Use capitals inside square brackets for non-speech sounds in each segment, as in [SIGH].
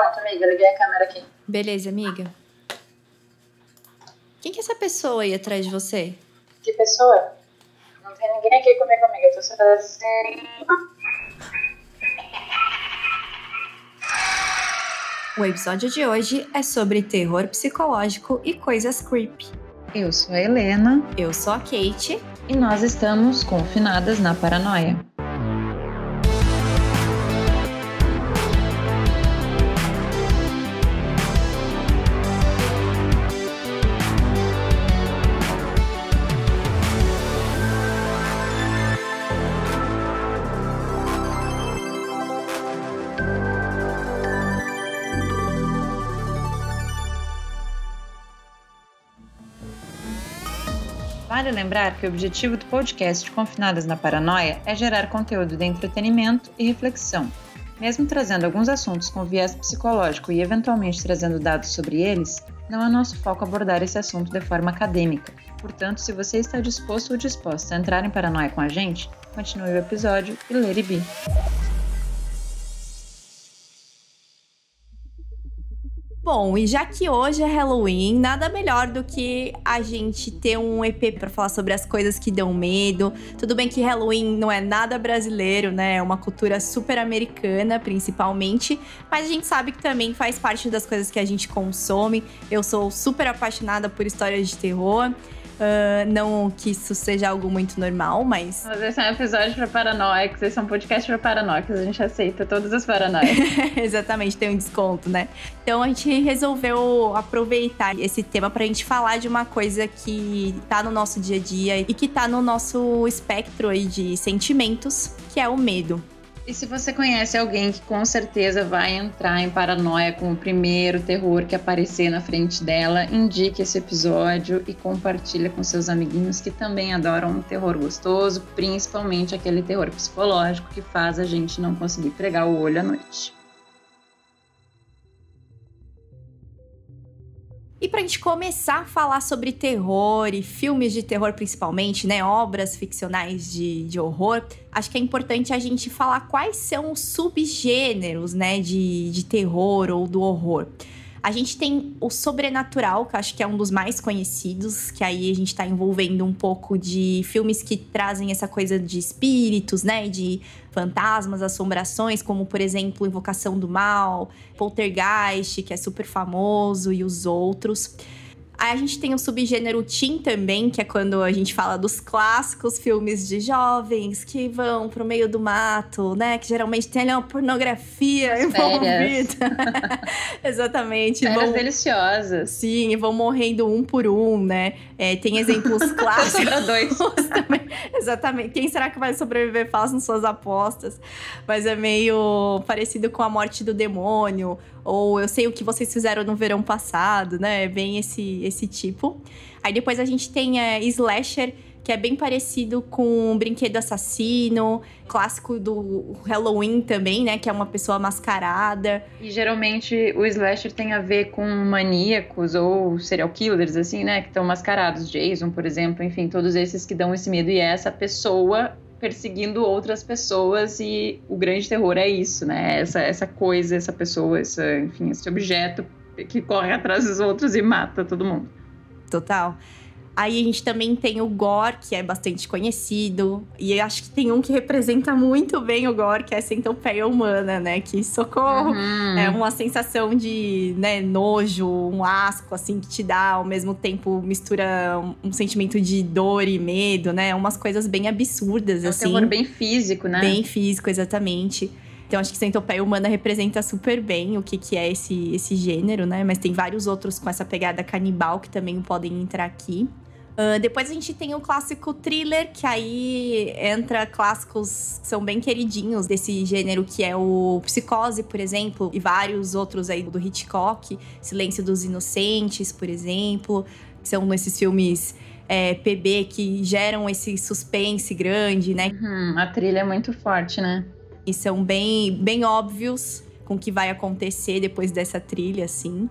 Pronto, amiga, liguei a câmera aqui. Beleza, amiga. Quem que é essa pessoa aí atrás de você? Que pessoa? Não tem ninguém aqui comigo, amiga. Eu tô só assim. O episódio de hoje é sobre terror psicológico e coisas creepy. Eu sou a Helena Eu sou a Kate. e nós estamos confinadas na paranoia. Vale lembrar que o objetivo do podcast Confinadas na Paranoia é gerar conteúdo de entretenimento e reflexão. Mesmo trazendo alguns assuntos com viés psicológico e eventualmente trazendo dados sobre eles, não é nosso foco abordar esse assunto de forma acadêmica. Portanto, se você está disposto ou disposta a entrar em paranoia com a gente, continue o episódio e let it be. Bom, e já que hoje é Halloween, nada melhor do que a gente ter um EP pra falar sobre as coisas que dão medo. Tudo bem que Halloween não é nada brasileiro, né? É uma cultura super americana, principalmente, mas a gente sabe que também faz parte das coisas que a gente consome. Eu sou super apaixonada por histórias de terror. Ah, não que isso seja algo muito normal, mas Mas esse é um episódio para paranoicos, esse é um podcast para paranoicos, a gente aceita todas as paranoias. [LAUGHS] Exatamente, tem um desconto, né? Então a gente resolveu aproveitar esse tema pra gente falar de uma coisa que tá no nosso dia a dia e que tá no nosso espectro aí de sentimentos, que é o medo. E se você conhece alguém que com certeza vai entrar em paranoia com o primeiro terror que aparecer na frente dela, indique esse episódio e compartilhe com seus amiguinhos que também adoram um terror gostoso, principalmente aquele terror psicológico que faz a gente não conseguir pregar o olho à noite. E pra gente começar a falar sobre terror e filmes de terror principalmente, né, obras ficcionais de, de horror, acho que é importante a gente falar quais são os subgêneros, né, de, de terror ou do horror. A gente tem o sobrenatural, que acho que é um dos mais conhecidos, que aí a gente tá envolvendo um pouco de filmes que trazem essa coisa de espíritos, né? De fantasmas, assombrações, como por exemplo Invocação do Mal, Poltergeist, que é super famoso, e os outros. Aí a gente tem o subgênero teen também, que é quando a gente fala dos clássicos filmes de jovens que vão pro meio do mato, né? Que geralmente tem ali uma pornografia envolvida. [LAUGHS] Exatamente. Férias vão- deliciosas. Sim, e vão morrendo um por um, né? É, tem exemplos [LAUGHS] clássicos Sobra dois. [LAUGHS] também. Exatamente. Quem será que vai sobreviver? Façam suas apostas. Mas é meio parecido com a morte do demônio. Ou eu sei o que vocês fizeram no verão passado, né? Bem esse, esse tipo. Aí depois a gente tem é, Slasher, que é bem parecido com Brinquedo Assassino, clássico do Halloween também, né? Que é uma pessoa mascarada. E geralmente o slasher tem a ver com maníacos ou serial killers, assim, né? Que estão mascarados. Jason, por exemplo, enfim, todos esses que dão esse medo. E é essa pessoa perseguindo outras pessoas e o grande terror é isso, né? Essa, essa coisa, essa pessoa, essa, enfim, esse objeto que corre atrás dos outros e mata todo mundo. Total. Aí a gente também tem o gore, que é bastante conhecido. E eu acho que tem um que representa muito bem o gore, que é a centopeia humana, né? Que socorro! Uhum. É uma sensação de né, nojo, um asco, assim, que te dá, ao mesmo tempo mistura um, um sentimento de dor e medo, né? Umas coisas bem absurdas, É um assim. terror bem físico, né? Bem físico, exatamente. Então, acho que centopeia humana representa super bem o que, que é esse, esse gênero, né? Mas tem vários outros com essa pegada canibal que também podem entrar aqui. Ah, depois a gente tem o clássico thriller, que aí entra clássicos que são bem queridinhos desse gênero, que é o Psicose, por exemplo, e vários outros aí do Hitchcock, Silêncio dos Inocentes, por exemplo, que são esses filmes é, PB que geram esse suspense grande, né? Uhum, a trilha é muito forte, né? e são bem, bem óbvios com o que vai acontecer depois dessa trilha, assim.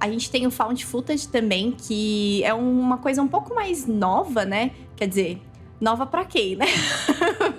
A gente tem o Found Footage também, que é uma coisa um pouco mais nova, né? Quer dizer, nova pra quem, né? [LAUGHS]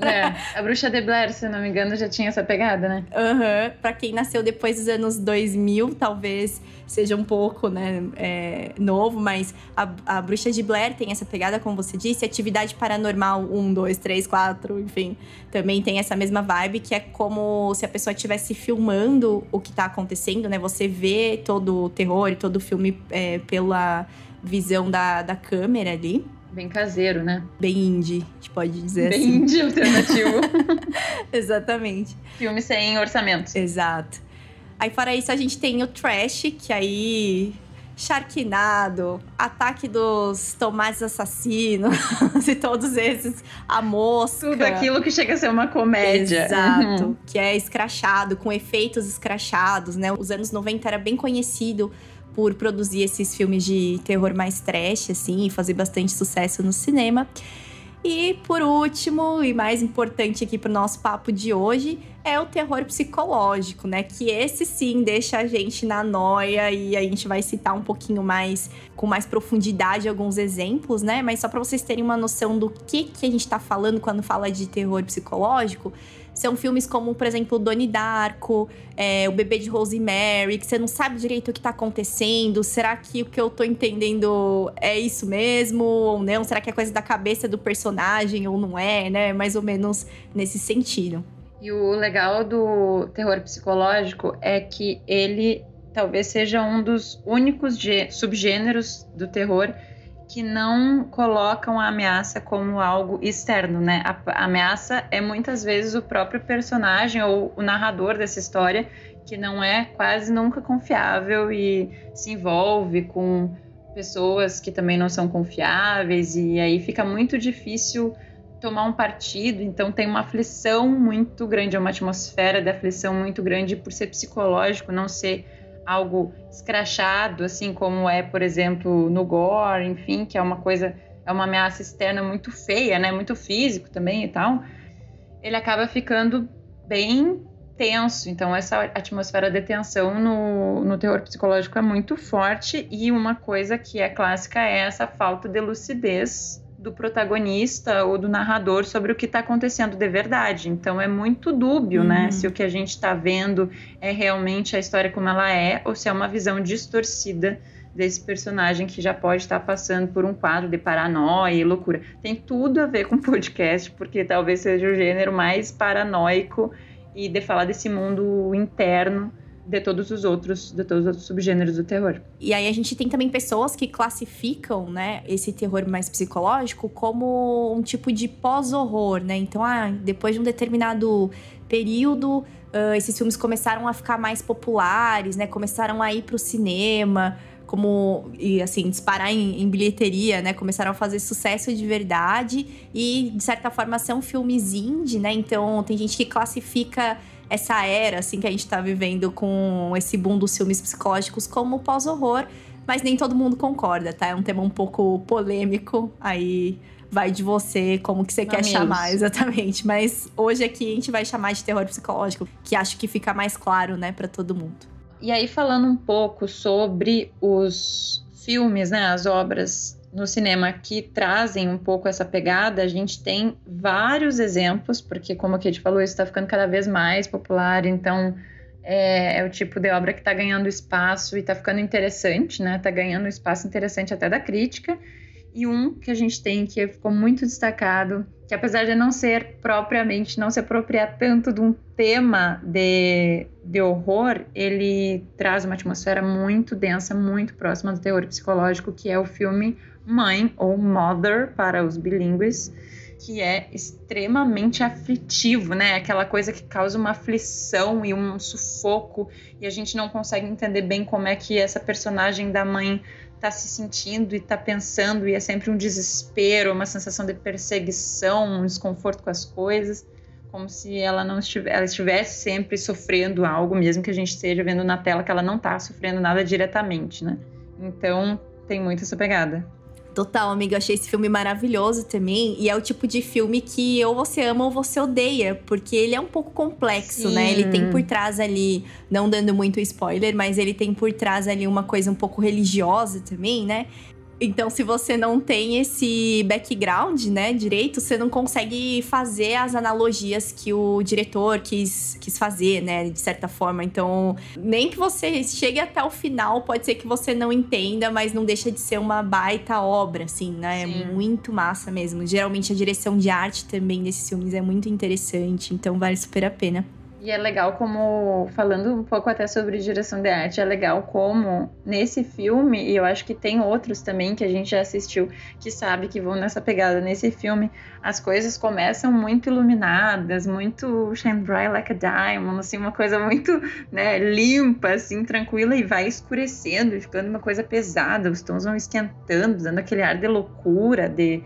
É, a Bruxa de Blair, se não me engano, já tinha essa pegada, né? Aham. Uhum. Pra quem nasceu depois dos anos 2000, talvez seja um pouco, né, é, novo, mas a, a Bruxa de Blair tem essa pegada, como você disse, Atividade Paranormal 1, 2, 3, 4, enfim, também tem essa mesma vibe, que é como se a pessoa estivesse filmando o que tá acontecendo, né? Você vê todo o terror e todo o filme é, pela visão da, da câmera ali. Bem caseiro, né? Bem indie, a gente pode dizer Bem assim. Bem indie alternativo. [LAUGHS] Exatamente. Filme sem orçamento. Exato. Aí, fora isso, a gente tem o Trash, que aí. Sharknado, Ataque dos Tomates Assassinos [LAUGHS] e todos esses. A Mosca. Tudo aquilo que chega a ser uma comédia. Exato. Uhum. Que é escrachado, com efeitos escrachados, né? Os anos 90 era bem conhecido por produzir esses filmes de terror mais trash, assim, e fazer bastante sucesso no cinema. E por último, e mais importante aqui para o nosso papo de hoje, é o terror psicológico, né? Que esse sim deixa a gente na noia e a gente vai citar um pouquinho mais, com mais profundidade, alguns exemplos, né? Mas só para vocês terem uma noção do que, que a gente está falando quando fala de terror psicológico, são filmes como, por exemplo, Donnie Darko, é, O Bebê de Rosemary, que você não sabe direito o que tá acontecendo. Será que o que eu tô entendendo é isso mesmo ou não? Será que é coisa da cabeça do personagem ou não é, né? Mais ou menos nesse sentido. E o legal do terror psicológico é que ele talvez seja um dos únicos subgêneros do terror que não colocam a ameaça como algo externo, né? A, ameaça é muitas vezes o próprio personagem ou o narrador dessa história que não é quase nunca confiável e se envolve com pessoas que também não são confiáveis e aí fica muito difícil tomar um partido, então tem uma aflição muito grande, é uma atmosfera de aflição muito grande por ser psicológico, não ser algo escrachado, assim como é, por exemplo, no gore, enfim, que é uma coisa, é uma ameaça externa muito feia, né, muito físico também e tal, ele acaba ficando bem tenso. Então, essa atmosfera de tensão no, no terror psicológico é muito forte e uma coisa que é clássica é essa falta de lucidez do protagonista ou do narrador sobre o que está acontecendo de verdade. Então é muito dúbio, né, uhum. né? Se o que a gente está vendo é realmente a história como ela é ou se é uma visão distorcida desse personagem que já pode estar tá passando por um quadro de paranoia e loucura. Tem tudo a ver com podcast, porque talvez seja o gênero mais paranoico e de falar desse mundo interno de todos os outros, de todos os subgêneros do terror. E aí a gente tem também pessoas que classificam, né, esse terror mais psicológico como um tipo de pós-horror, né? Então, ah, depois de um determinado período, uh, esses filmes começaram a ficar mais populares, né? Começaram a ir para o cinema, como e assim disparar em, em, bilheteria, né? Começaram a fazer sucesso de verdade e de certa forma são filmes indie, né? Então tem gente que classifica essa era, assim, que a gente tá vivendo com esse boom dos filmes psicológicos como pós-horror, mas nem todo mundo concorda, tá? É um tema um pouco polêmico, aí vai de você, como que você Amigos. quer chamar [LAUGHS] exatamente. Mas hoje aqui a gente vai chamar de terror psicológico, que acho que fica mais claro, né, para todo mundo. E aí, falando um pouco sobre os filmes, né, as obras no cinema que trazem um pouco essa pegada, a gente tem vários exemplos, porque, como a Kate falou, isso está ficando cada vez mais popular, então é, é o tipo de obra que está ganhando espaço e está ficando interessante, né? Está ganhando espaço interessante até da crítica. E um que a gente tem que ficou muito destacado, que apesar de não ser propriamente, não se apropriar tanto de um tema de, de horror, ele traz uma atmosfera muito densa, muito próxima do terror psicológico, que é o filme Mãe ou Mother para os bilíngues, que é extremamente aflitivo, né? Aquela coisa que causa uma aflição e um sufoco e a gente não consegue entender bem como é que essa personagem da mãe está se sentindo e está pensando e é sempre um desespero, uma sensação de perseguição, um desconforto com as coisas, como se ela não estivesse, ela estivesse sempre sofrendo algo, mesmo que a gente esteja vendo na tela que ela não está sofrendo nada diretamente, né? Então tem muito essa pegada. Total, amiga. Eu achei esse filme maravilhoso também. E é o tipo de filme que ou você ama ou você odeia. Porque ele é um pouco complexo, Sim. né? Ele tem por trás ali, não dando muito spoiler, mas ele tem por trás ali uma coisa um pouco religiosa também, né? Então, se você não tem esse background, né, direito, você não consegue fazer as analogias que o diretor quis, quis fazer, né, de certa forma. Então, nem que você chegue até o final, pode ser que você não entenda, mas não deixa de ser uma baita obra, assim, né? É Sim. É muito massa mesmo. Geralmente a direção de arte também desses filmes é muito interessante, então vale super a pena. E é legal como, falando um pouco até sobre direção de arte, é legal como nesse filme, e eu acho que tem outros também que a gente já assistiu, que sabe que vão nessa pegada. Nesse filme, as coisas começam muito iluminadas, muito shine bright like a diamond, assim, uma coisa muito né, limpa, assim, tranquila, e vai escurecendo, e ficando uma coisa pesada, os tons vão esquentando, dando aquele ar de loucura, de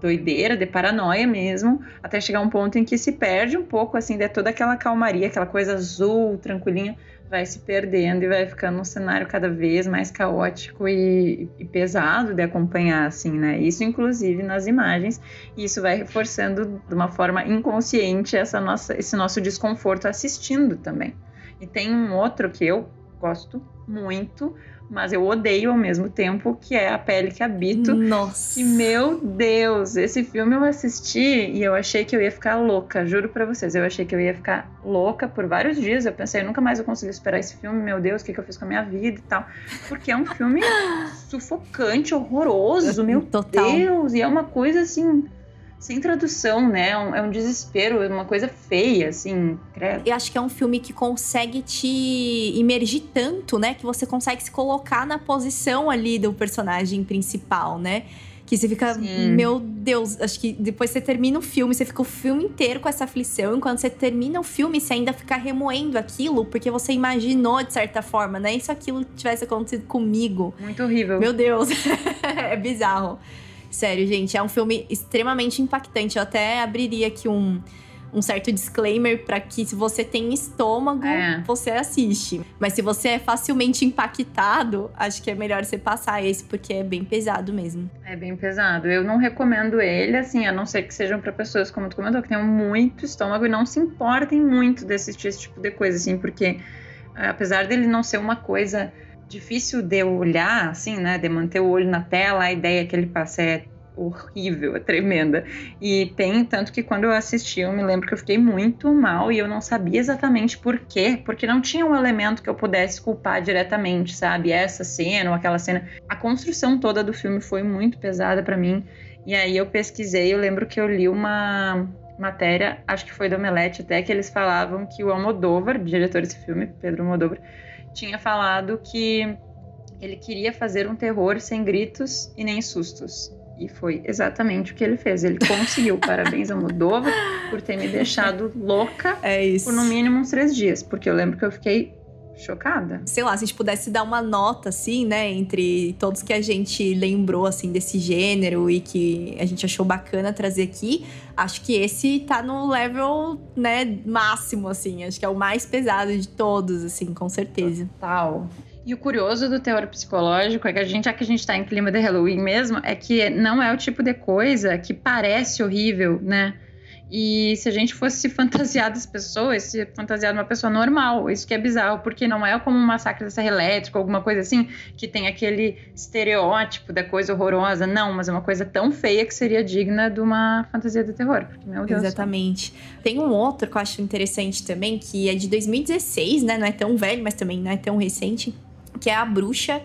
doideira, de paranoia mesmo, até chegar um ponto em que se perde um pouco, assim, de toda aquela calmaria, aquela coisa azul, tranquilinha, vai se perdendo e vai ficando um cenário cada vez mais caótico e, e, pesado de acompanhar, assim, né? Isso, inclusive, nas imagens, e isso vai reforçando de uma forma inconsciente essa nossa, esse nosso desconforto assistindo também. E tem um outro que eu gosto muito, mas eu odeio ao mesmo tempo, que é A Pele que Habito. Nossa! E, meu Deus, esse filme eu assisti e eu achei que eu ia ficar louca, juro pra vocês. Eu achei que eu ia ficar louca por vários dias. Eu pensei, eu nunca mais vou conseguir esperar esse filme, meu Deus, o que, que eu fiz com a minha vida e tal. Porque é um filme [LAUGHS] sufocante, horroroso, meu Total. Deus! E é uma coisa assim sem tradução, né? É um, é um desespero, é uma coisa feia, assim, credo. Eu acho que é um filme que consegue te imergir tanto, né? Que você consegue se colocar na posição ali do personagem principal, né? Que você fica, Sim. meu Deus, acho que depois você termina o filme, você fica o filme inteiro com essa aflição. E quando você termina o filme, você ainda fica remoendo aquilo, porque você imaginou de certa forma, né? E se aquilo tivesse acontecido comigo. Muito horrível. Meu Deus, [LAUGHS] é bizarro. Sério, gente, é um filme extremamente impactante. Eu até abriria aqui um, um certo disclaimer para que se você tem estômago, é. você assiste. Mas se você é facilmente impactado, acho que é melhor você passar esse porque é bem pesado mesmo. É bem pesado. Eu não recomendo ele, assim, a não ser que sejam para pessoas como tu comentou que tenham muito estômago e não se importem muito de assistir esse tipo de coisa, assim, porque apesar dele não ser uma coisa difícil de olhar, assim, né? De manter o olho na tela, a ideia que ele passa é horrível, [LAUGHS] é tremenda. E tem tanto que quando eu assisti, eu me lembro que eu fiquei muito mal e eu não sabia exatamente por quê, porque não tinha um elemento que eu pudesse culpar diretamente, sabe? Essa cena ou aquela cena. A construção toda do filme foi muito pesada para mim. E aí eu pesquisei, eu lembro que eu li uma matéria, acho que foi do Omelete até, que eles falavam que o Almodóvar, diretor desse filme, Pedro Almodóvar, tinha falado que ele queria fazer um terror sem gritos e nem sustos. E foi exatamente o que ele fez. Ele conseguiu. [LAUGHS] Parabéns ao Moldova por ter me deixado louca é por no mínimo uns três dias. Porque eu lembro que eu fiquei chocada. Sei lá, se a gente pudesse dar uma nota, assim, né, entre todos que a gente lembrou, assim, desse gênero e que a gente achou bacana trazer aqui, acho que esse tá no level, né, máximo, assim. Acho que é o mais pesado de todos, assim, com certeza. Total. E o curioso do teor psicológico é que a gente, já que a gente tá em clima de Halloween mesmo, é que não é o tipo de coisa que parece horrível, né? E se a gente fosse se fantasiar das pessoas, se fantasiar de uma pessoa normal, isso que é bizarro, porque não é como um massacre da serra elétrica, alguma coisa assim, que tem aquele estereótipo da coisa horrorosa. Não, mas é uma coisa tão feia que seria digna de uma fantasia de terror. Porque, meu Deus. Exatamente. Tem um outro que eu acho interessante também, que é de 2016, né? Não é tão velho, mas também não é tão recente, que é A Bruxa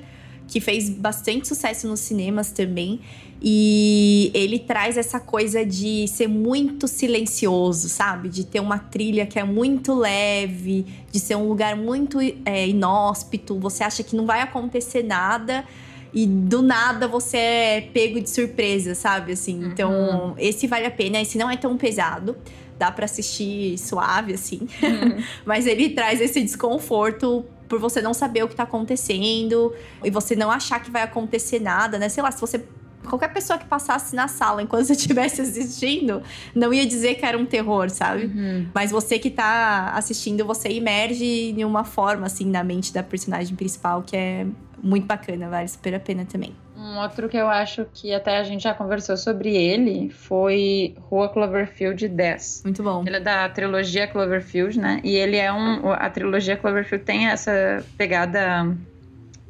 que fez bastante sucesso nos cinemas também. E ele traz essa coisa de ser muito silencioso, sabe? De ter uma trilha que é muito leve, de ser um lugar muito é, inóspito. Você acha que não vai acontecer nada e do nada você é pego de surpresa, sabe? Assim, uhum. então esse vale a pena. Esse não é tão pesado dá para assistir suave, assim. Uhum. [LAUGHS] Mas ele traz esse desconforto por você não saber o que tá acontecendo e você não achar que vai acontecer nada, né? Sei lá, se você qualquer pessoa que passasse na sala enquanto [LAUGHS] você estivesse assistindo não ia dizer que era um terror, sabe? Uhum. Mas você que tá assistindo, você emerge de uma forma, assim, na mente da personagem principal que é muito bacana, vale super a pena também. Um outro que eu acho que até a gente já conversou sobre ele foi Rua Cloverfield 10. Muito bom. Ele é da trilogia Cloverfield, né? E ele é um. A trilogia Cloverfield tem essa pegada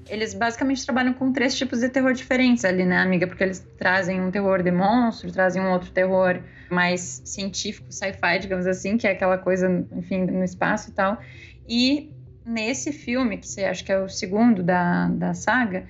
eles basicamente trabalham com três tipos de terror diferentes ali, né, amiga? Porque eles trazem um terror de monstro, trazem um outro terror mais científico, sci-fi, digamos assim, que é aquela coisa, enfim, no espaço e tal. E nesse filme, que você acha que é o segundo da, da saga,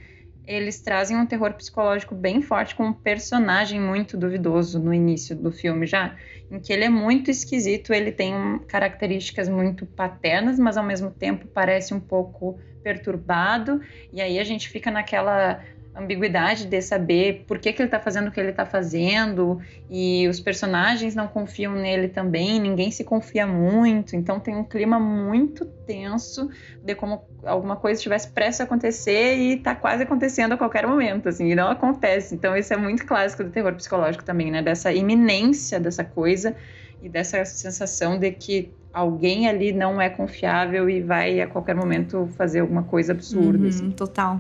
eles trazem um terror psicológico bem forte com um personagem muito duvidoso no início do filme já, em que ele é muito esquisito, ele tem características muito paternas, mas ao mesmo tempo parece um pouco perturbado, e aí a gente fica naquela ambiguidade de saber por que, que ele está fazendo o que ele está fazendo e os personagens não confiam nele também, ninguém se confia muito, então tem um clima muito tenso de como alguma coisa estivesse prestes a acontecer e está quase acontecendo a qualquer momento, assim, e não acontece. Então isso é muito clássico do terror psicológico também, né? Dessa iminência dessa coisa e dessa sensação de que alguém ali não é confiável e vai a qualquer momento fazer alguma coisa absurda. Uhum, assim. Total.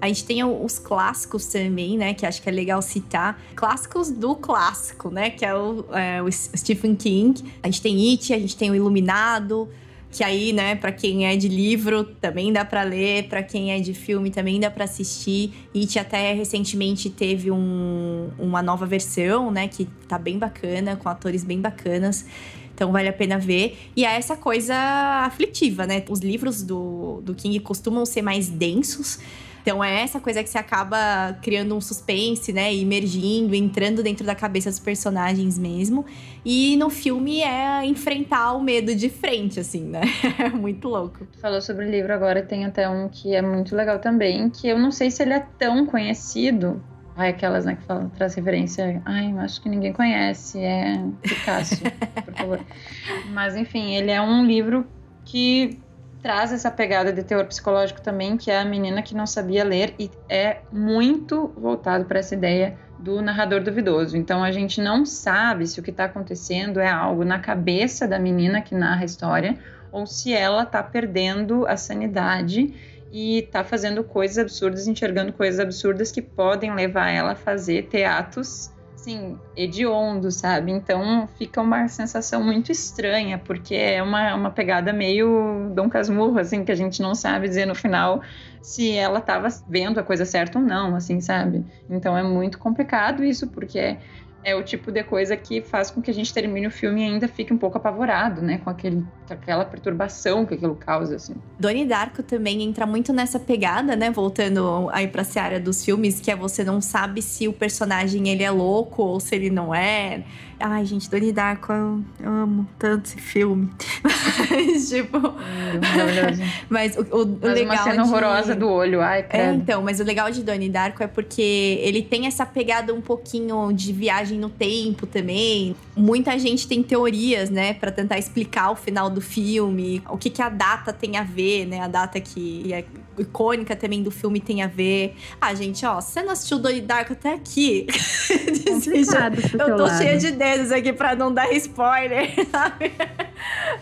A gente tem os clássicos também, né? Que acho que é legal citar. Clássicos do clássico, né? Que é o, é, o Stephen King. A gente tem It, a gente tem o Iluminado. Que aí, né, para quem é de livro, também dá para ler, para quem é de filme também dá para assistir. It até recentemente teve um, uma nova versão, né, que tá bem bacana, com atores bem bacanas. Então vale a pena ver. E é essa coisa aflitiva, né? Os livros do, do King costumam ser mais densos. Então é essa coisa que você acaba criando um suspense, né? Emergindo, entrando dentro da cabeça dos personagens mesmo. E no filme é enfrentar o medo de frente, assim, né? [LAUGHS] É muito louco. Falou sobre o livro agora, tem até um que é muito legal também, que eu não sei se ele é tão conhecido. Ai, aquelas né, que falam, traz referência. Ai, acho que ninguém conhece. É Picasso, por favor. [LAUGHS] Mas enfim, ele é um livro que traz essa pegada de teor psicológico também, que é a menina que não sabia ler e é muito voltado para essa ideia do narrador duvidoso. Então a gente não sabe se o que está acontecendo é algo na cabeça da menina que narra a história ou se ela está perdendo a sanidade e está fazendo coisas absurdas, enxergando coisas absurdas que podem levar ela a fazer teatros assim, hediondo, sabe? Então fica uma sensação muito estranha, porque é uma, uma pegada meio Dom Casmurro, assim, que a gente não sabe dizer no final se ela estava vendo a coisa certa ou não, assim, sabe? Então é muito complicado isso, porque é o tipo de coisa que faz com que a gente termine o filme e ainda fique um pouco apavorado, né? Com, aquele, aquela perturbação que aquilo causa, assim. Doni Darko também entra muito nessa pegada, né? Voltando aí pra seara dos filmes, que é você não sabe se o personagem ele é louco ou se ele não é. Ai, gente, Doni Darko, eu, eu amo tanto esse filme. [LAUGHS] Mas, tipo. mas o, o, mas legal. Uma cena de... horrorosa do olho, ai, credo. É, então, mas o legal de Doni Darko é porque ele tem essa pegada um pouquinho de viagem no tempo também. Muita gente tem teorias, né, para tentar explicar o final do filme, o que, que a data tem a ver, né? A data que é icônica também do filme tem a ver. Ah, gente, ó, você não assistiu Doni Darko até aqui, [LAUGHS] eu tô cheia de dedos aqui pra não dar spoiler, [LAUGHS] sabe?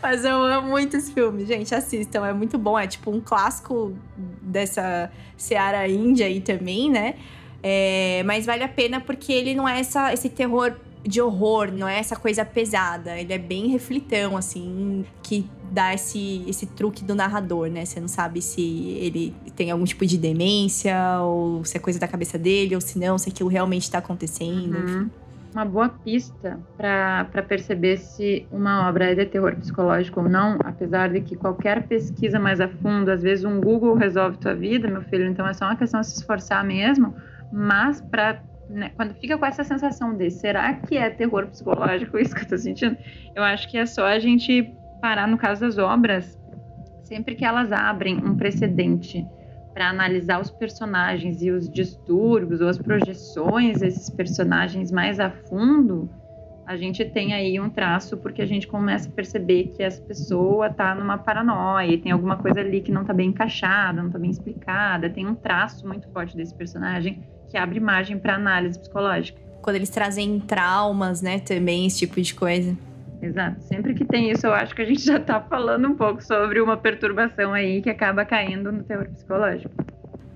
Mas eu amo muito esse filme, gente, assistam, é muito bom, é tipo um clássico dessa Seara Índia aí também, né? É, mas vale a pena porque ele não é essa, esse terror de horror, não é essa coisa pesada. Ele é bem reflitão, assim, que dá esse, esse truque do narrador, né? Você não sabe se ele tem algum tipo de demência, ou se é coisa da cabeça dele, ou se não, se aquilo realmente está acontecendo. Uhum. Uma boa pista para perceber se uma obra é de terror psicológico ou não, apesar de que qualquer pesquisa mais a fundo, às vezes um Google resolve tua vida, meu filho, então é só uma questão de se esforçar mesmo, mas para né, quando fica com essa sensação de será que é terror psicológico isso que eu tô sentindo? Eu acho que é só a gente parar no caso das obras, sempre que elas abrem um precedente para analisar os personagens e os distúrbios ou as projeções desses personagens mais a fundo, a gente tem aí um traço porque a gente começa a perceber que essa pessoa tá numa paranoia, tem alguma coisa ali que não tá bem encaixada, não tá bem explicada, tem um traço muito forte desse personagem que abre margem para análise psicológica. Quando eles trazem traumas, né, também esse tipo de coisa. Exato. Sempre que tem isso, eu acho que a gente [LAUGHS] já está falando um pouco sobre uma perturbação aí que acaba caindo no terror psicológico.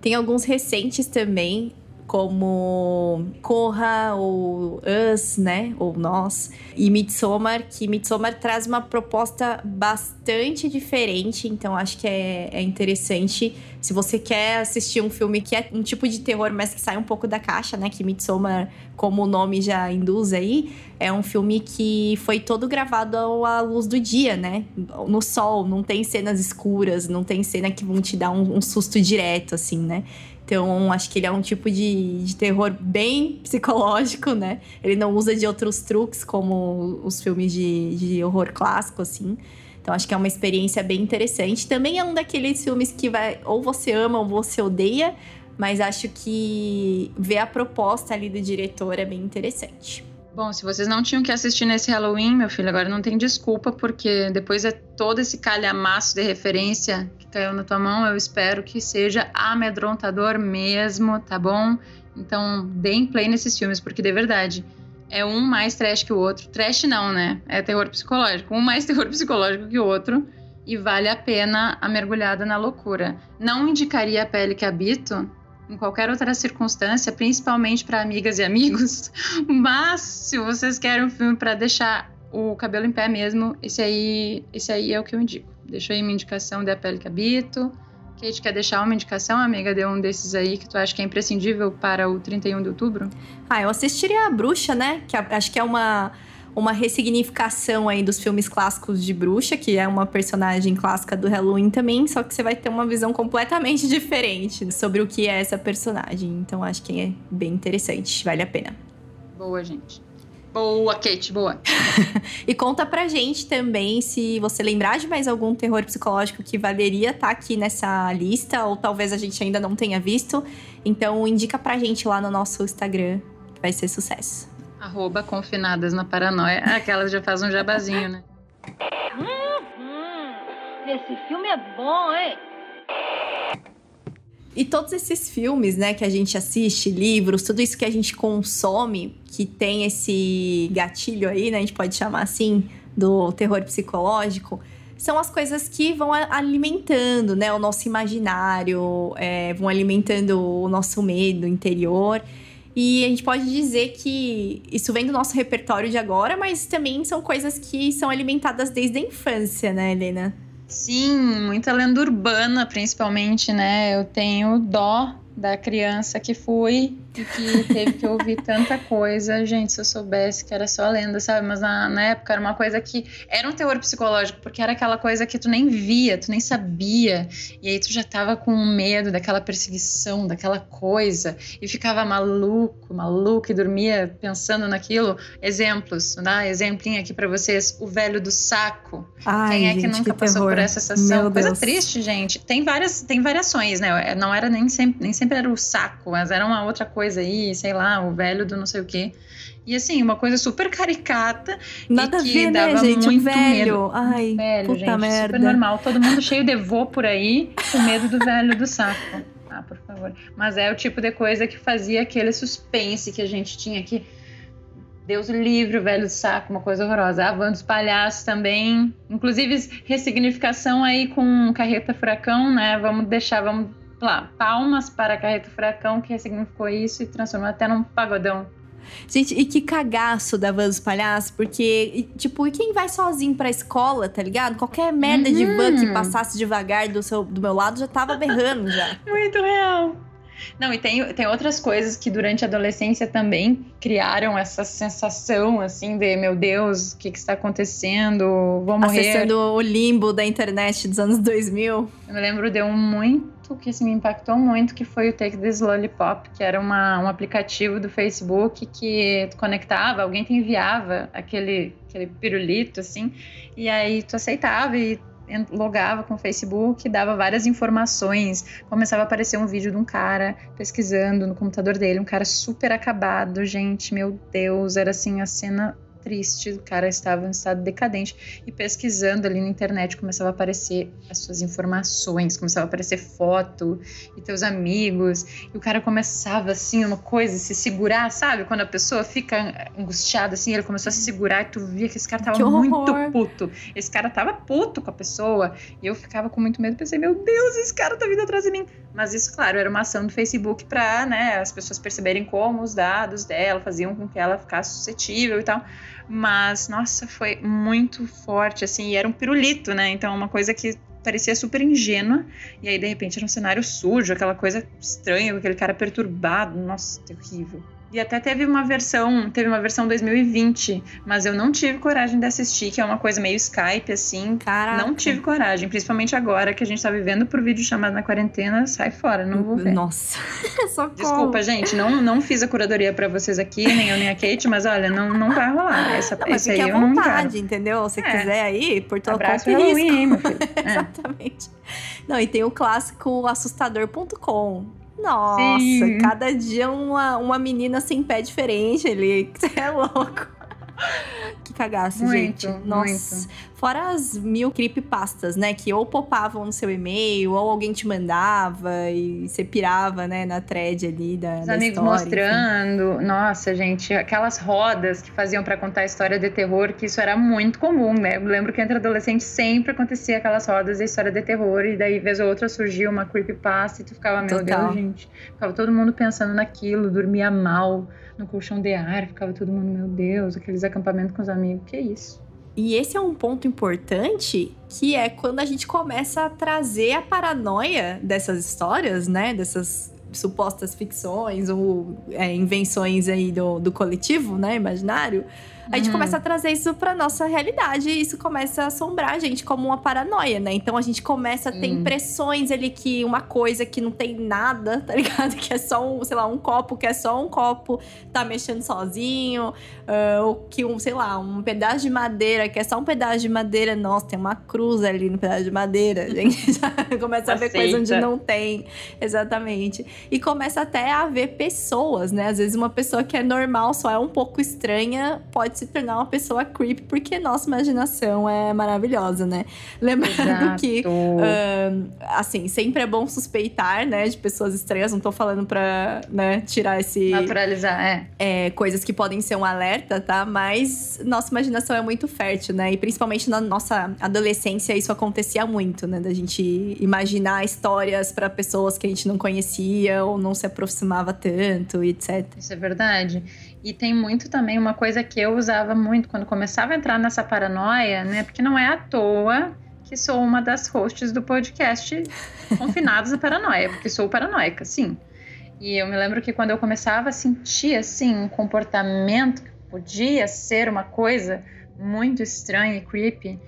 Tem alguns recentes também. Como Corra ou Us, né? Ou Nós. E Midsommar, que Midsommar traz uma proposta bastante diferente, então acho que é, é interessante. Se você quer assistir um filme que é um tipo de terror, mas que sai um pouco da caixa, né? Que Midsommar, como o nome já induz aí, é um filme que foi todo gravado à luz do dia, né? No sol, não tem cenas escuras, não tem cena que vão te dar um, um susto direto, assim, né? Então, acho que ele é um tipo de, de terror bem psicológico, né? Ele não usa de outros truques, como os filmes de, de horror clássico, assim. Então, acho que é uma experiência bem interessante. Também é um daqueles filmes que vai ou você ama ou você odeia, mas acho que ver a proposta ali do diretor é bem interessante. Bom, se vocês não tinham que assistir nesse Halloween, meu filho, agora não tem desculpa, porque depois é todo esse calhamaço de referência que caiu na tua mão, eu espero que seja amedrontador mesmo, tá bom? Então, deem play nesses filmes, porque de verdade, é um mais trash que o outro. Trash não, né? É terror psicológico. Um mais [LAUGHS] terror psicológico que o outro. E vale a pena a mergulhada na loucura. Não indicaria a pele que habito, em qualquer outra circunstância, principalmente para amigas e amigos. [LAUGHS] Mas se vocês querem um filme para deixar o cabelo em pé mesmo, esse aí, esse aí é o que eu indico. Deixa aí minha indicação da pele que habito. Kate, quer deixar uma indicação, amiga, de um desses aí que tu acha que é imprescindível para o 31 de outubro? Ah, eu assistiria a Bruxa, né? Que acho que é uma uma ressignificação aí dos filmes clássicos de bruxa, que é uma personagem clássica do Halloween também, só que você vai ter uma visão completamente [LAUGHS] diferente sobre o que é essa personagem. Então acho que é bem interessante, vale a pena. Boa, gente. Boa, Kate, boa. [LAUGHS] e conta pra gente também se você lembrar de mais algum terror psicológico que valeria estar tá aqui nessa lista, ou talvez a gente ainda não tenha visto. Então indica pra gente lá no nosso Instagram, vai ser sucesso. Arroba confinadas na paranoia. Aquelas já faz um jabazinho, né? Uhum. Esse filme é bom, hein? E todos esses filmes, né, que a gente assiste, livros, tudo isso que a gente consome, que tem esse gatilho aí, né, a gente pode chamar assim, do terror psicológico, são as coisas que vão alimentando, né, o nosso imaginário, é, vão alimentando o nosso medo interior. E a gente pode dizer que isso vem do nosso repertório de agora, mas também são coisas que são alimentadas desde a infância, né, Helena? Sim, muita lenda urbana, principalmente, né? Eu tenho dó da criança que fui e que teve que ouvir tanta coisa. Gente, se eu soubesse que era só lenda, sabe? Mas na, na, época era uma coisa que era um terror psicológico, porque era aquela coisa que tu nem via, tu nem sabia. E aí tu já tava com medo daquela perseguição, daquela coisa, e ficava maluco, maluco, e dormia pensando naquilo. Exemplos, né? Exemplinho aqui para vocês: o velho do saco. Ai, Quem é gente, que nunca que passou por essa sensação? Meu coisa Deus. triste, gente. Tem várias, tem variações, né? Não era nem sempre, nem sempre era o saco, mas era uma outra coisa aí, sei lá, o velho do não sei o quê. E assim, uma coisa super caricata. Nada e que ver, né, dava gente? O muito velho. medo. Ai, velho, puta gente, merda. super normal. Todo mundo cheio de vô por aí, com medo do velho do saco. Ah, por favor. Mas é o tipo de coisa que fazia aquele suspense que a gente tinha aqui. Deus livre, o velho do saco, uma coisa horrorosa. A van dos palhaços também. Inclusive, ressignificação aí com Carreta Furacão, né? Vamos deixar, vamos lá, palmas para a Carreta Furacão, que ressignificou isso e transformou até num pagodão. Gente, e que cagaço da van dos palhaços, porque, tipo, e quem vai sozinho pra escola, tá ligado? Qualquer merda de van que Uhum. passasse devagar do, seu, do meu lado já tava berrando já. [LAUGHS] Muito real. Não, e tem, tem outras coisas que durante a adolescência também criaram essa sensação, assim, de meu Deus, o que, que está acontecendo? Vou morrer. Acessando o limbo da internet dos anos 2000. Eu me lembro de um muito que assim, me impactou muito, que foi o Take This Lollipop, que era uma, um aplicativo do Facebook que tu conectava, alguém te enviava aquele, aquele pirulito, assim, e aí tu aceitava e logava com o Facebook, dava várias informações, começava a aparecer um vídeo de um cara pesquisando no computador dele, um cara super acabado, gente, meu Deus, era assim a cena triste, o cara estava em estado decadente. E pesquisando ali na internet começava a aparecer as suas informações, começava a aparecer foto e teus amigos. E o cara começava assim, uma coisa, se segurar, sabe? Quando a pessoa fica angustiada assim, ele começou a se segurar e tu via que esse cara tava muito puto. Esse cara tava puto com a pessoa. E eu ficava com muito medo, pensei, meu Deus, esse cara tá vindo atrás de mim. Mas isso, claro, era uma ação do Facebook pra, né, as pessoas perceberem como os dados dela faziam com que ela ficasse suscetível e tal. Mas, nossa, foi muito forte, assim, e era um pirulito, né? Então, uma coisa que parecia super ingênua, e aí de repente era um cenário sujo, aquela coisa estranha, aquele cara perturbado, nossa, terrível. E até teve uma versão, teve uma versão 2020, mas eu não tive coragem de assistir, que é uma coisa meio Skype, assim. Caraca. Não tive coragem, principalmente agora que a gente tá vivendo por vídeo chamado na quarentena, sai fora, não vou ver. Nossa, [LAUGHS] socorro. Desculpa, gente, não, não fiz a curadoria para vocês aqui, nem eu nem a Kate, mas olha, não, não vai rolar. Essa, não, mas esse aí à eu não vontade, quero. entendeu? Se É. quiser aí, por tua Abraço conta e risco. Halloween, hein, meu filho? [LAUGHS] É. Exatamente. Não, e tem o clássico assustador.com. Nossa, Sim. cada dia uma, uma menina sem pé diferente ali. [LAUGHS] Você é louco. Que cagaço, Muito, gente. Nossa. Fora as mil creepypastas, né? Que ou popavam no seu e-mail, ou alguém te mandava e você pirava, né, na thread ali da, Os da amigos história, mostrando. Nossa, gente, aquelas rodas que faziam pra contar história de terror, que isso era muito comum, né? Eu lembro que entre adolescentes sempre acontecia aquelas rodas de história de terror, e daí, vez ou outra, surgia uma creepypasta e tu ficava, meu Total. Deus, gente. Ficava todo mundo pensando naquilo, dormia mal no colchão de ar, ficava todo mundo, meu Deus, aqueles acampamentos com os amigos, que isso? E esse é um ponto importante, que é quando a gente começa a trazer a paranoia dessas histórias, né? Dessas supostas ficções ou é, invenções aí do, do coletivo, né? Imaginário. A gente Uhum. começa a trazer isso pra nossa realidade e isso começa a assombrar a gente como uma paranoia, né? Então a gente começa a ter Sim. impressões ali que uma coisa que não tem nada, tá ligado? [LAUGHS] Que é só um, sei lá, um copo, que é só um copo, tá mexendo sozinho, ah, ou que um, sei lá, um pedaço de madeira, que é só um pedaço de madeira, nossa, tem uma cruz ali no pedaço de madeira. A [LAUGHS] gente já começa a ver coisa onde não tem. Exatamente. E começa até a ver pessoas, né? Às vezes uma pessoa que é normal, só é um pouco estranha, pode se tornar uma pessoa creepy, porque nossa imaginação é maravilhosa, né? Lembrando que Exato. Ahn, assim, sempre é bom suspeitar, né, de pessoas estranhas. Não tô falando pra, né, tirar esse Naturalizar, é. é, coisas que podem ser um alerta, tá? Mas nossa imaginação é muito fértil, né? E principalmente na nossa adolescência isso acontecia muito, né? Da gente imaginar histórias pra pessoas que a gente não conhecia ou não se aproximava tanto, etc. Isso é verdade. E tem muito também uma coisa que eu usava muito quando começava a entrar nessa paranoia, né? Porque não é à toa que sou uma das hosts do podcast Confinados à Paranoia, porque sou paranoica, sim. E eu me lembro que quando eu começava a sentir assim um comportamento que podia ser uma coisa muito estranha e creepy,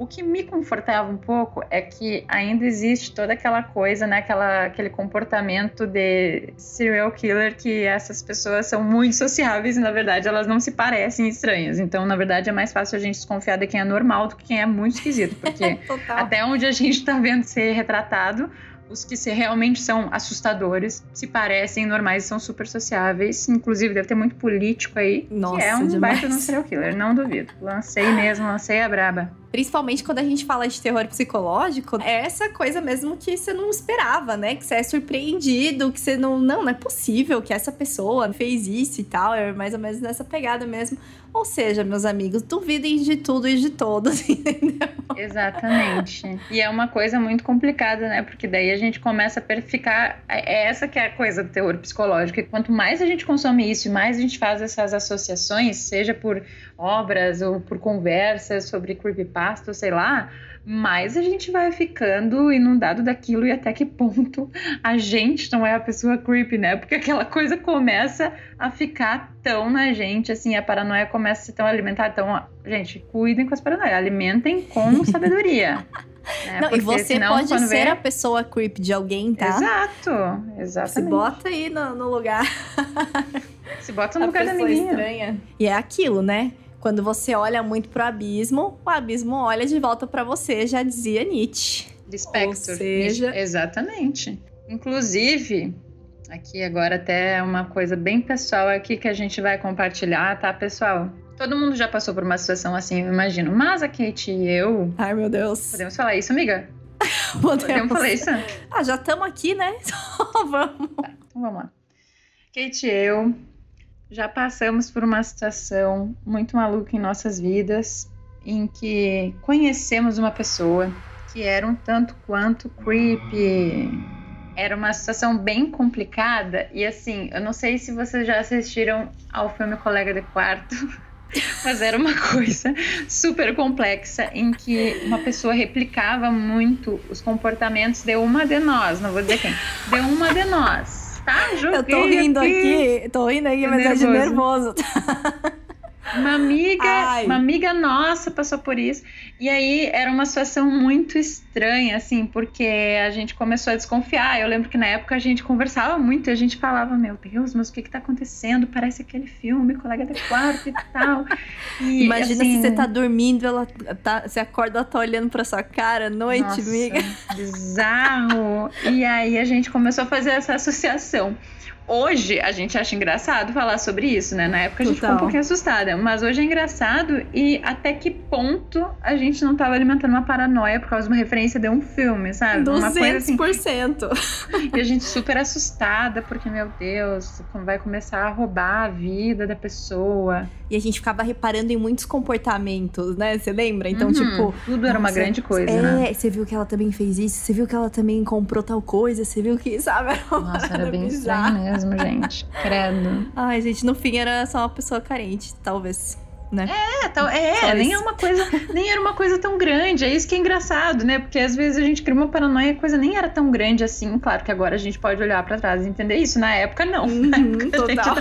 o que me confortava um pouco é que ainda existe toda aquela coisa, né? Aquela, aquele comportamento de serial killer que essas pessoas são muito sociáveis e, na verdade, elas não se parecem estranhas. Então, na verdade, é mais fácil a gente desconfiar de quem é normal do que quem é muito esquisito. Porque [LAUGHS] até onde a gente tá vendo ser retratado, os que se realmente são assustadores, se parecem normais e são super sociáveis. Inclusive, deve ter muito político aí, Nossa, que é um demais. baita de um serial killer, não duvido. Lancei mesmo, lancei a braba. Principalmente quando a gente fala de terror psicológico, é essa coisa mesmo que você não esperava, né? Que você é surpreendido, que você não. Não, não é possível que essa pessoa fez isso e tal. É mais ou menos nessa pegada mesmo. Ou seja, meus amigos, duvidem de tudo e de todos, [LAUGHS] entendeu? Exatamente. E é uma coisa muito complicada, né? Porque daí a gente começa a ficar. É essa que é a coisa do terror psicológico. E quanto mais a gente consome isso e mais a gente faz essas associações, seja por obras ou por conversas sobre creepypasta, sei lá, mais a gente vai ficando inundado daquilo e até que ponto a gente não é a pessoa creepy, né? Porque aquela coisa começa a ficar tão na gente, assim, a paranoia começa a ser tão alimentada. Então, ó, gente, cuidem com as paranoias, alimentem com [LAUGHS] sabedoria. né? Não, e você senão, pode ser vê- a pessoa creep de alguém, tá? Exato, Se exatamente. bota aí no, no lugar Se bota no a lugar da amiguinha. estranha. E é aquilo, né? Quando você olha muito pro abismo, o abismo olha de volta pra você, já dizia Nietzsche. De Spectre. Ou seja- Exatamente. Inclusive, aqui agora até uma coisa bem pessoal aqui que a gente vai compartilhar, tá, pessoal? Todo mundo já passou por uma situação assim, eu imagino. Mas a Kate e eu. Ai, meu Deus. Podemos falar isso, amiga? [LAUGHS] Podemos. Podemos falar isso? Ah, já estamos aqui, né? Só [LAUGHS] vamos. Então vamos lá. Kate e eu já passamos por uma situação muito maluca em nossas vidas, em que conhecemos uma pessoa que era um tanto quanto creepy. Era uma situação bem complicada e assim, eu não sei se vocês já assistiram ao filme Colega de Quarto, [LAUGHS] mas era uma coisa super complexa em que uma pessoa replicava muito os comportamentos de uma de nós, não vou dizer quem, de uma de nós. Tá, Joguei eu tô rindo aqui, aqui tô rindo aqui, mas nervoso. é de nervoso. Uma amiga, Ai. uma amiga nossa passou por isso. E aí era uma situação muito estranha, assim, porque a gente começou a desconfiar. Eu lembro que na época a gente conversava muito e a gente falava: Meu Deus, mas o que que tá acontecendo? Parece aquele filme, colega de quarto e tal. E, Imagina assim, se você tá dormindo, ela tá, você acorda, ela tá olhando pra sua cara à noite, nossa, amiga. Bizarro. e aí a gente começou a fazer essa associação hoje a gente acha engraçado falar sobre isso, né? Na época a gente Total. ficou um pouquinho assustada, mas hoje é engraçado e até que ponto a gente não tava alimentando uma paranoia por causa de uma referência de um filme, sabe? 200%. Uma coisa assim. e a gente super assustada porque, meu Deus, vai começar a roubar a vida da pessoa. E a gente ficava reparando em muitos comportamentos, né? Você lembra? Então, uhum. tipo. Tudo era uma grande coisa, é, né? Você viu que ela também fez isso, você viu que ela também comprou tal coisa, você viu que, sabe? [LAUGHS] Era Nossa, era bem bizarro mesmo, gente. Credo. Ai, gente, no fim era só uma pessoa carente, talvez né? É, tal, é, nem é uma coisa, nem era uma coisa tão grande. É isso que é engraçado, né? Porque às vezes a gente cria uma paranoia e a coisa nem era tão grande assim. Claro que agora a gente pode olhar para trás e entender isso. Na época, não. Uhum, Na época, total.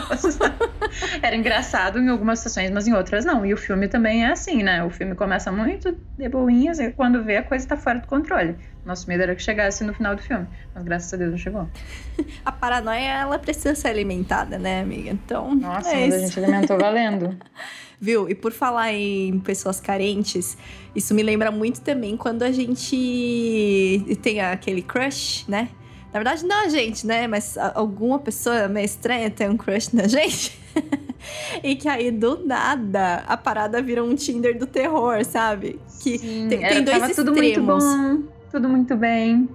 Era engraçado em algumas situações, mas em outras não. E o filme também é assim, né? O filme começa muito de boinhas e quando vê a coisa tá fora do controle. Nosso medo era que chegasse no final do filme, mas graças a Deus não chegou. [LAUGHS] a paranoia, ela precisa ser alimentada, né, amiga? Então. Nossa, é mas a gente alimentou [LAUGHS] valendo. Viu? E por falar em pessoas carentes, isso me lembra muito também quando a gente tem aquele crush, né? Na verdade, não a gente, né? Mas alguma pessoa meio estranha tem um crush na gente. [LAUGHS] e que aí, do nada, a parada vira um Tinder do terror, sabe? Que Sim, tem, tem dois extremos. Tudo muito bom, tudo muito bem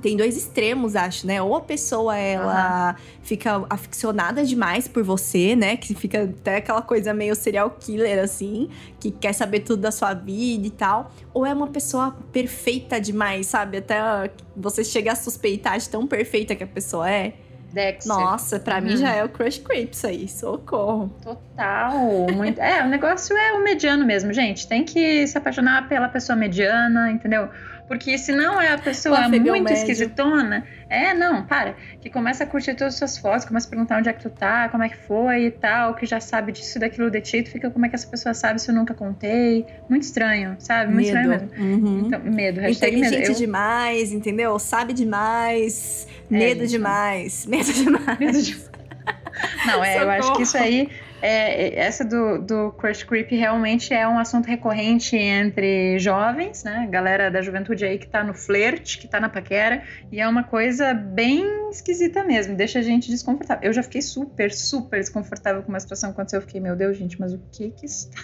tem dois extremos, acho, né? Ou a pessoa ela uhum. fica aficionada demais por você, né? Que fica até aquela coisa meio serial killer assim, que quer saber tudo da sua vida e tal. Ou é uma pessoa perfeita demais, sabe? Até você chega a suspeitar de tão perfeita que a pessoa é. Dexter. Nossa, pra uhum. mim já é o Crush Creeps aí, socorro. Total, muito. É, o negócio é o mediano mesmo, gente. Tem que se apaixonar pela pessoa mediana, entendeu? Porque se não é a pessoa muito médio. esquisitona, é, não, para. Que começa a curtir todas as suas fotos, começa a perguntar onde é que tu tá, como é que foi e tal, que já sabe disso e daquilo de ti, tu fica como é que essa pessoa sabe se eu nunca contei. Muito estranho, sabe? Muito medo. estranho mesmo. Uhum. Então, medo, Inteligente medo. Eu... demais, entendeu? Sabe demais, medo é, demais, [LAUGHS] medo demais. Medo demais. Não, é, eu acho que isso aí é, é, essa do, do crush creep realmente é um assunto recorrente entre jovens, né? Galera da juventude aí que tá no flerte, que tá na paquera, e é uma coisa bem esquisita mesmo, deixa a gente desconfortável. Eu já fiquei super, super desconfortável com uma situação aconteceu. Eu fiquei, meu Deus, gente, mas o que que está.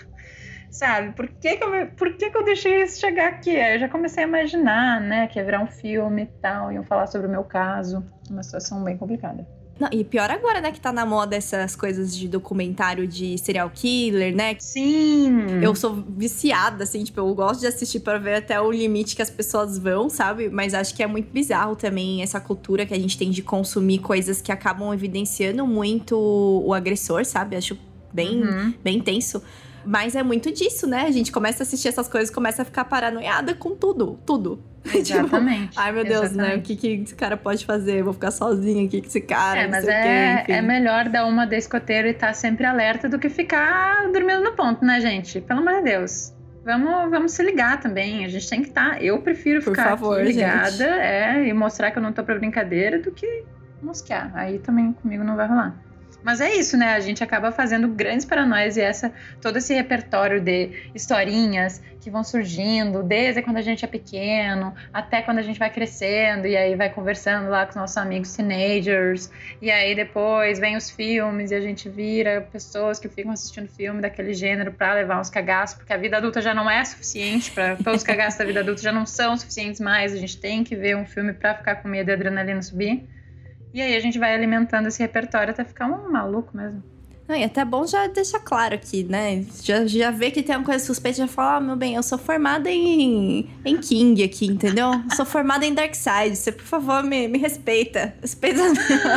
Sabe, por que que eu, por que que eu deixei isso chegar aqui? Eu já comecei a imaginar, né, que ia virar um filme e tal, iam falar sobre o meu caso. Uma situação bem complicada. Não, e pior agora, né, que tá na moda essas coisas de documentário de serial killer, né? Sim! Eu sou viciada, assim, tipo, eu gosto de assistir para ver até o limite que as pessoas vão, sabe? Mas acho que é muito bizarro também essa cultura que a gente tem de consumir coisas que acabam evidenciando muito o agressor, sabe? Acho bem, uhum. bem tenso. Mas é muito disso, né? A gente começa a assistir essas coisas, começa a ficar paranoiada com tudo, tudo. [LAUGHS] Exatamente. tipo, ai meu Deus, exatamente. né? O que, que esse cara pode fazer? Eu vou ficar sozinha aqui com esse cara. É, mas é, é melhor dar uma de escoteiro e estar tá sempre alerta do que ficar dormindo no ponto, né, gente? Pelo amor de Deus. Vamos, vamos se ligar também. A gente tem que estar. Tá, eu prefiro Por ficar favor, ligada é, e mostrar que eu não tô pra brincadeira do que mosquear. Aí também comigo não vai rolar. Mas é isso, né? A gente acaba fazendo grandes paranoias e essa todo esse repertório de historinhas que vão surgindo desde quando a gente é pequeno até quando a gente vai crescendo e aí vai conversando lá com os nossos amigos teenagers e aí depois vem os filmes e a gente vira pessoas que ficam assistindo filme daquele gênero para levar uns cagaços, porque a vida adulta já não é suficiente para [LAUGHS] todos os cagaços da vida adulta já não são suficientes mais, a gente tem que ver um filme para ficar com medo e adrenalina subir. E aí a gente vai alimentando esse repertório até ficar um maluco mesmo. Não, e até bom já deixar claro aqui, né? Já, já vê que tem uma coisa suspeita, já fala, ah, meu bem, eu sou formada em, em King aqui, entendeu? sou formada em Dark Side. Você, por favor, me, me respeita. Respeita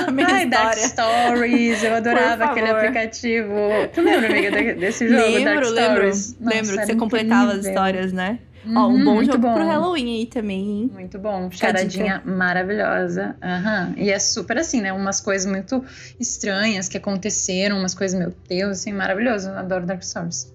a minha Ai, história. Dark Stories, eu adorava aquele aplicativo. Tu lembra, amiga, de- desse jogo, lembro, Dark lembro. Stories? Nossa, lembro que você completava as incrível. histórias, né? Uhum, Ó, um bom jogo bom. pro Halloween aí também, hein? Muito bom, charadinha maravilhosa. Aham. E é super assim, né? Umas coisas muito estranhas que aconteceram, umas coisas, meu Deus, assim, maravilhoso. Eu adoro Dark Stories.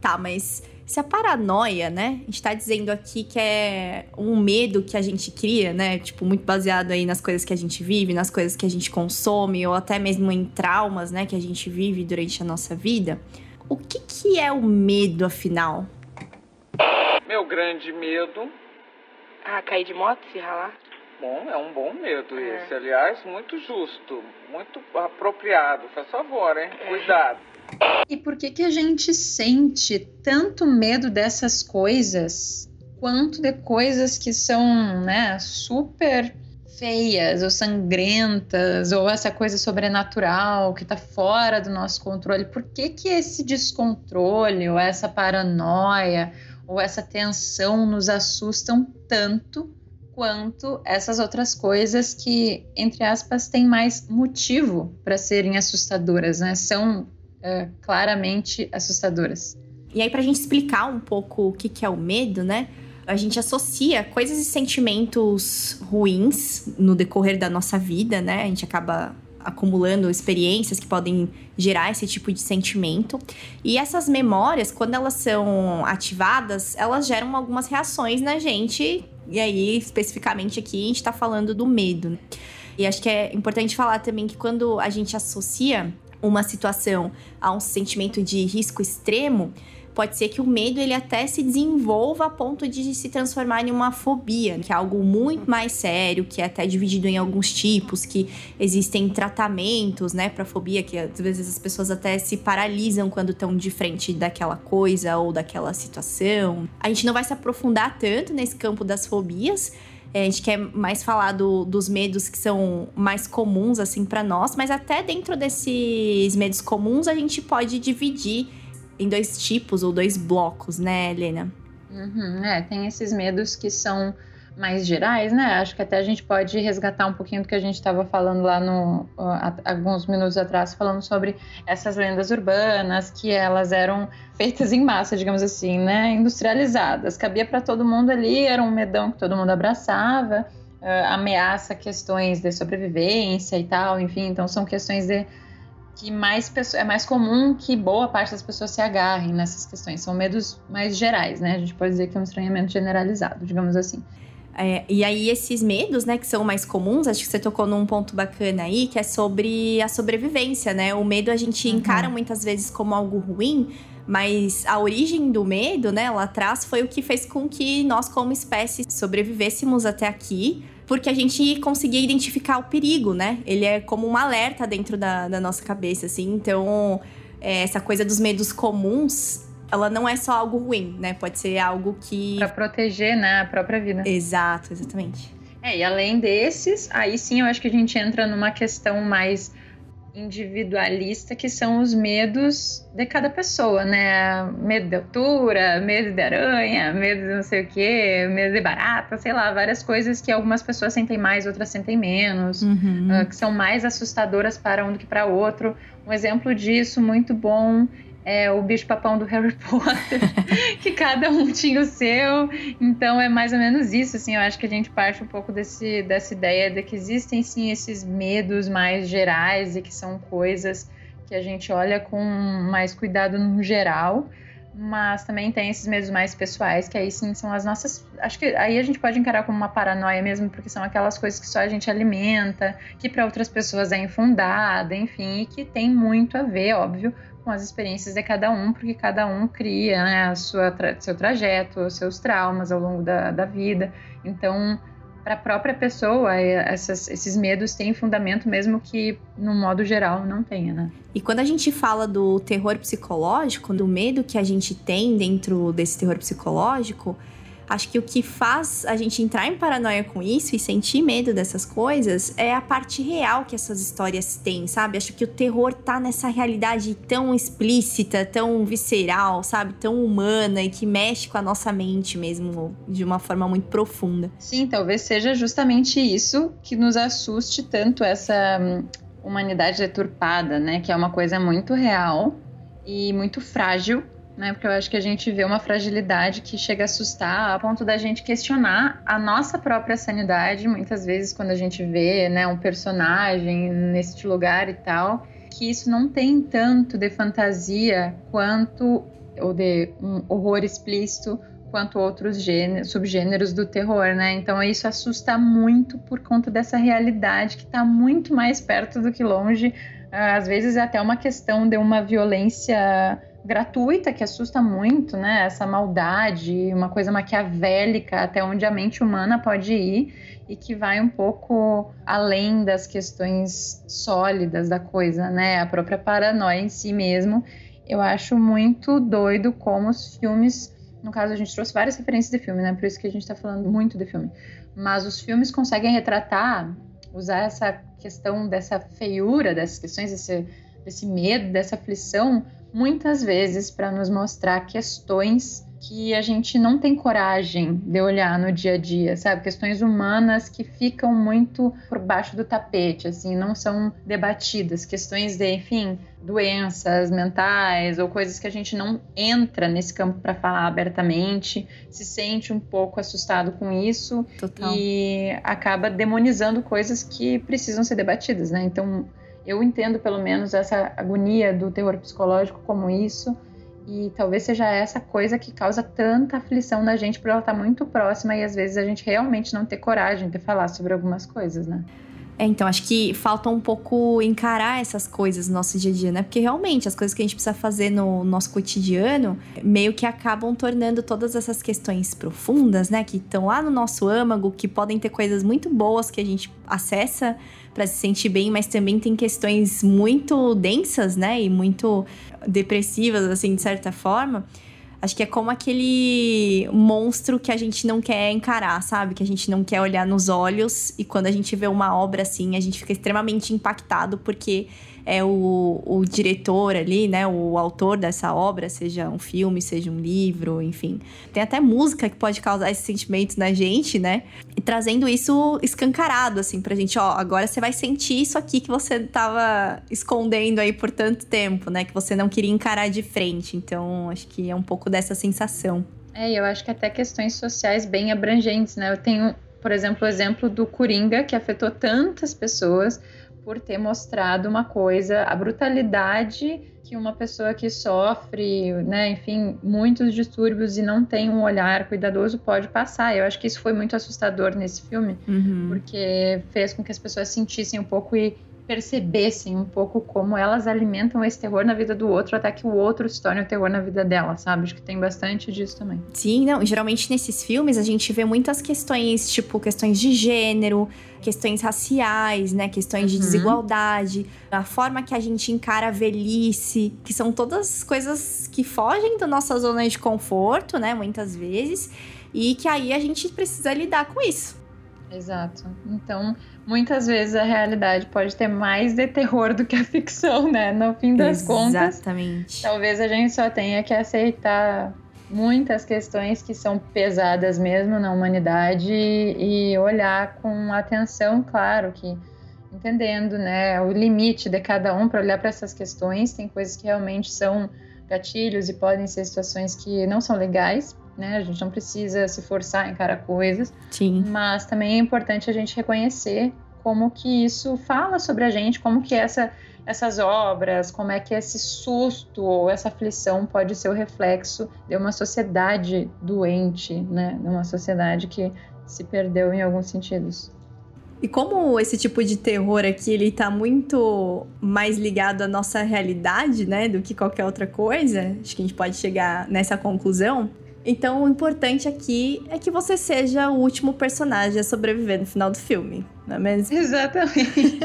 Tá, mas se a paranoia, né? A gente tá dizendo aqui que é um medo que a gente cria, né? Tipo, muito baseado aí nas coisas que a gente vive, nas coisas que a gente consome, ou até mesmo em traumas, né? Que a gente vive durante a nossa vida. O que que é o medo, afinal? Meu grande medo, Ah, cair de moto, se ralar? bom, é um bom medo É. esse, aliás, muito justo, muito apropriado. Faz favor, hein? Cuidado. E por que que a gente sente tanto medo dessas coisas, quanto de coisas que são, né, super feias ou sangrentas, ou essa coisa sobrenatural que tá fora do nosso controle? Por que que esse descontrole, ou essa paranoia, ou essa tensão nos assustam tanto quanto essas outras coisas que, entre aspas, têm mais motivo para serem assustadoras, né? São é, claramente assustadoras. E aí, pra gente explicar um pouco o que, que é o medo, né? A gente associa coisas e sentimentos ruins no decorrer da nossa vida, né? A gente acaba acumulando experiências que podem gerar esse tipo de sentimento. E essas memórias, quando elas são ativadas, elas geram algumas reações na gente. E aí, especificamente aqui, a gente tá falando do medo. né? E acho que é importante falar também que quando a gente associa uma situação a um sentimento de risco extremo, pode ser que o medo ele até se desenvolva a ponto de se transformar em uma fobia, que é algo muito mais sério, que é até dividido em alguns tipos, que existem tratamentos, né, para fobia, que às vezes as pessoas até se paralisam quando estão de frente daquela coisa ou daquela situação. A gente não vai se aprofundar tanto nesse campo das fobias, é, a gente quer mais falar do- dos medos que são mais comuns, assim, para nós, mas até dentro desses medos comuns a gente pode dividir em dois tipos ou dois blocos, né, Helena? Uhum, é, tem esses medos que são mais gerais, né? Acho que até a gente pode resgatar um pouquinho do que a gente estava falando lá no alguns minutos atrás, falando sobre essas lendas urbanas, que elas eram feitas em massa, digamos assim, né? Industrializadas. Cabia para todo mundo ali, era um medão que todo mundo abraçava, ah, ameaça questões de sobrevivência e tal, enfim, então são questões de que mais pesso- é mais comum que boa parte das pessoas se agarrem nessas questões. São medos mais gerais, né? A gente pode dizer que é um estranhamento generalizado, digamos assim. É, e aí, esses medos, né, que são mais comuns, acho que você tocou num ponto bacana aí, que é sobre a sobrevivência, né? O medo a gente Uhum. encara muitas vezes como algo ruim, mas a origem do medo, né, lá atrás, foi o que fez com que nós, como espécie, sobrevivêssemos até aqui, porque a gente conseguia identificar o perigo, né? Ele é como um alerta dentro da, da nossa cabeça, assim. Então, é, essa coisa dos medos comuns, ela não é só algo ruim, né? Pode ser algo que. Para proteger, né, a própria vida. Exato, exatamente. É, e além desses, aí sim eu acho que a gente entra numa questão mais individualista, que são os medos de cada pessoa, né? Medo de altura, medo de aranha, medo de não sei o quê, medo de barata, sei lá, várias coisas que algumas pessoas sentem mais, outras sentem menos. Uhum. uh, que são mais assustadoras para um do que para outro. Um exemplo disso muito bom é o bicho-papão do Harry [LAUGHS] Potter, que cada um tinha o seu. Então é mais ou menos isso, assim, eu acho que a gente parte um pouco desse, dessa ideia de que existem sim esses medos mais gerais e que são coisas que a gente olha com mais cuidado no geral. mas também tem esses medos mais pessoais, que aí sim são as nossas. Acho que aí a gente pode encarar como uma paranoia mesmo, porque são aquelas coisas que só a gente alimenta, que para outras pessoas é infundada, enfim, e que tem muito a ver, óbvio, com as experiências de cada um, porque cada um cria né, a sua tra seu trajeto, os seus traumas ao longo da, da vida. Então, para a própria pessoa, essas, esses medos têm fundamento, mesmo que no modo geral não tenha, né? E quando a gente fala do terror psicológico, do medo que a gente tem dentro desse terror psicológico, Acho que o que faz a gente entrar em paranoia com isso e sentir medo dessas coisas é a parte real que essas histórias têm, sabe? Acho que o terror tá nessa realidade tão explícita, tão visceral, sabe? Tão humana e que mexe com a nossa mente mesmo de uma forma muito profunda. Sim, talvez seja justamente isso que nos assuste tanto essa hum, humanidade deturpada, né? Que é uma coisa muito real e muito frágil né? Porque eu acho que a gente vê uma fragilidade que chega a assustar a ponto da gente questionar a nossa própria sanidade, muitas vezes quando a gente vê, né, um personagem neste lugar e tal, que isso não tem tanto de fantasia quanto ou de um horror explícito quanto outros gêneros, subgêneros do terror, né? Então isso assusta muito por conta dessa realidade que está muito mais perto do que longe. Às vezes é até uma questão de uma violência gratuita que assusta muito, né? Essa maldade, uma coisa maquiavélica até onde a mente humana pode ir e que vai um pouco além das questões sólidas da coisa, né? A própria paranoia em si mesmo. Eu acho muito doido como os filmes, no caso a gente trouxe várias referências de filme, né? Por isso que a gente tá falando muito de filme. Mas os filmes conseguem retratar, usar essa questão dessa feiura, dessas questões, desse, desse medo, dessa aflição muitas vezes para nos mostrar questões que a gente não tem coragem de olhar no dia a dia, sabe? Questões humanas que ficam muito por baixo do tapete, assim, não são debatidas. Questões de, enfim, doenças mentais ou coisas que a gente não entra nesse campo para falar abertamente, se sente um pouco assustado com isso Total. e acaba demonizando coisas que precisam ser debatidas, né? Então, eu entendo pelo menos essa agonia do terror psicológico como isso, e talvez seja essa coisa que causa tanta aflição na gente por ela estar muito próxima e às vezes a gente realmente não ter coragem de falar sobre algumas coisas, né? É, então, acho que falta um pouco encarar essas coisas no nosso dia a dia, né? Porque realmente as coisas que a gente precisa fazer no nosso cotidiano meio que acabam tornando todas essas questões profundas, né? Que estão lá no nosso âmago, que podem ter coisas muito boas que a gente acessa para se sentir bem, mas também tem questões muito densas, né? E muito depressivas, assim, de certa forma. Acho que é como aquele monstro que a gente não quer encarar, sabe? Que a gente não quer olhar nos olhos. E quando a gente vê uma obra assim, a gente fica extremamente impactado, porque é o, o diretor ali, né? O autor dessa obra, seja um filme, seja um livro, enfim. Tem até música que pode causar esse sentimento na gente, né? E trazendo isso escancarado, assim, pra gente, ó, agora você vai sentir isso aqui que você tava escondendo aí por tanto tempo, né? Que você não queria encarar de frente. Então, acho que é um pouco dessa sensação. É, eu acho que até questões sociais bem abrangentes, né? Eu tenho, por exemplo, o exemplo do Coringa, que afetou tantas pessoas por ter mostrado uma coisa, a brutalidade que uma pessoa que sofre, né, enfim, muitos distúrbios e não tem um olhar cuidadoso pode passar. Eu acho que isso foi muito assustador nesse filme, uhum. porque fez com que as pessoas sentissem um pouco e percebessem um pouco como elas alimentam esse terror na vida do outro até que o outro se torne o terror na vida dela, sabe? Acho que tem bastante disso também. Sim, não. Geralmente nesses filmes a gente vê muitas questões, tipo questões de gênero, questões raciais, né? Questões de uhum. desigualdade, a forma que a gente encara a velhice, que são todas coisas que fogem da nossa zona de conforto, né? Muitas vezes. E que aí a gente precisa lidar com isso. Exato. Então, muitas vezes a realidade pode ter mais de terror do que a ficção, né? No fim das Exatamente. contas. Exatamente. Talvez a gente só tenha que aceitar muitas questões que são pesadas mesmo na humanidade e olhar com atenção, claro, que entendendo, né, o limite de cada um para olhar para essas questões. Tem coisas que realmente são gatilhos e podem ser situações que não são legais né? A gente não precisa se forçar em encarar coisas. Sim. Mas também é importante a gente reconhecer como que isso fala sobre a gente, como que essa essas obras, como é que esse susto ou essa aflição pode ser o reflexo de uma sociedade doente, né? De uma sociedade que se perdeu em alguns sentidos. E como esse tipo de terror aqui, ele tá muito mais ligado à nossa realidade, né, do que qualquer outra coisa, acho que a gente pode chegar nessa conclusão. Então, o importante aqui é que você seja o último personagem a sobreviver no final do filme, não é mesmo? Exatamente.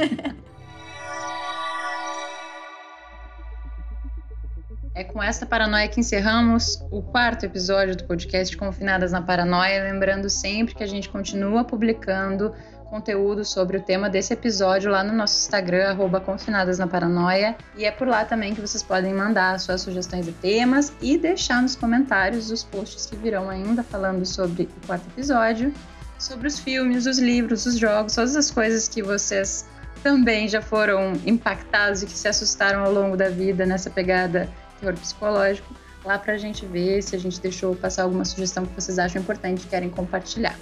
É com essa paranoia que encerramos o quarto episódio do podcast Confinadas na Paranoia. Lembrando sempre que a gente continua publicando conteúdo sobre o tema desse episódio lá no nosso Instagram, Confinadas na Paranoia. E é por lá também que vocês podem mandar suas sugestões de temas e deixar nos comentários os posts que virão ainda falando sobre o quarto episódio, sobre os filmes, os livros, os jogos, todas as coisas que vocês também já foram impactados e que se assustaram ao longo da vida nessa pegada terror psicológico, lá pra gente ver se a gente deixou passar alguma sugestão que vocês acham importante e querem compartilhar.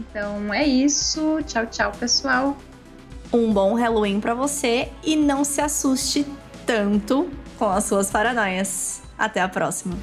Então é isso. Tchau, tchau, pessoal. Um bom Halloween para você e não se assuste tanto com as suas paranoias. Até a próxima.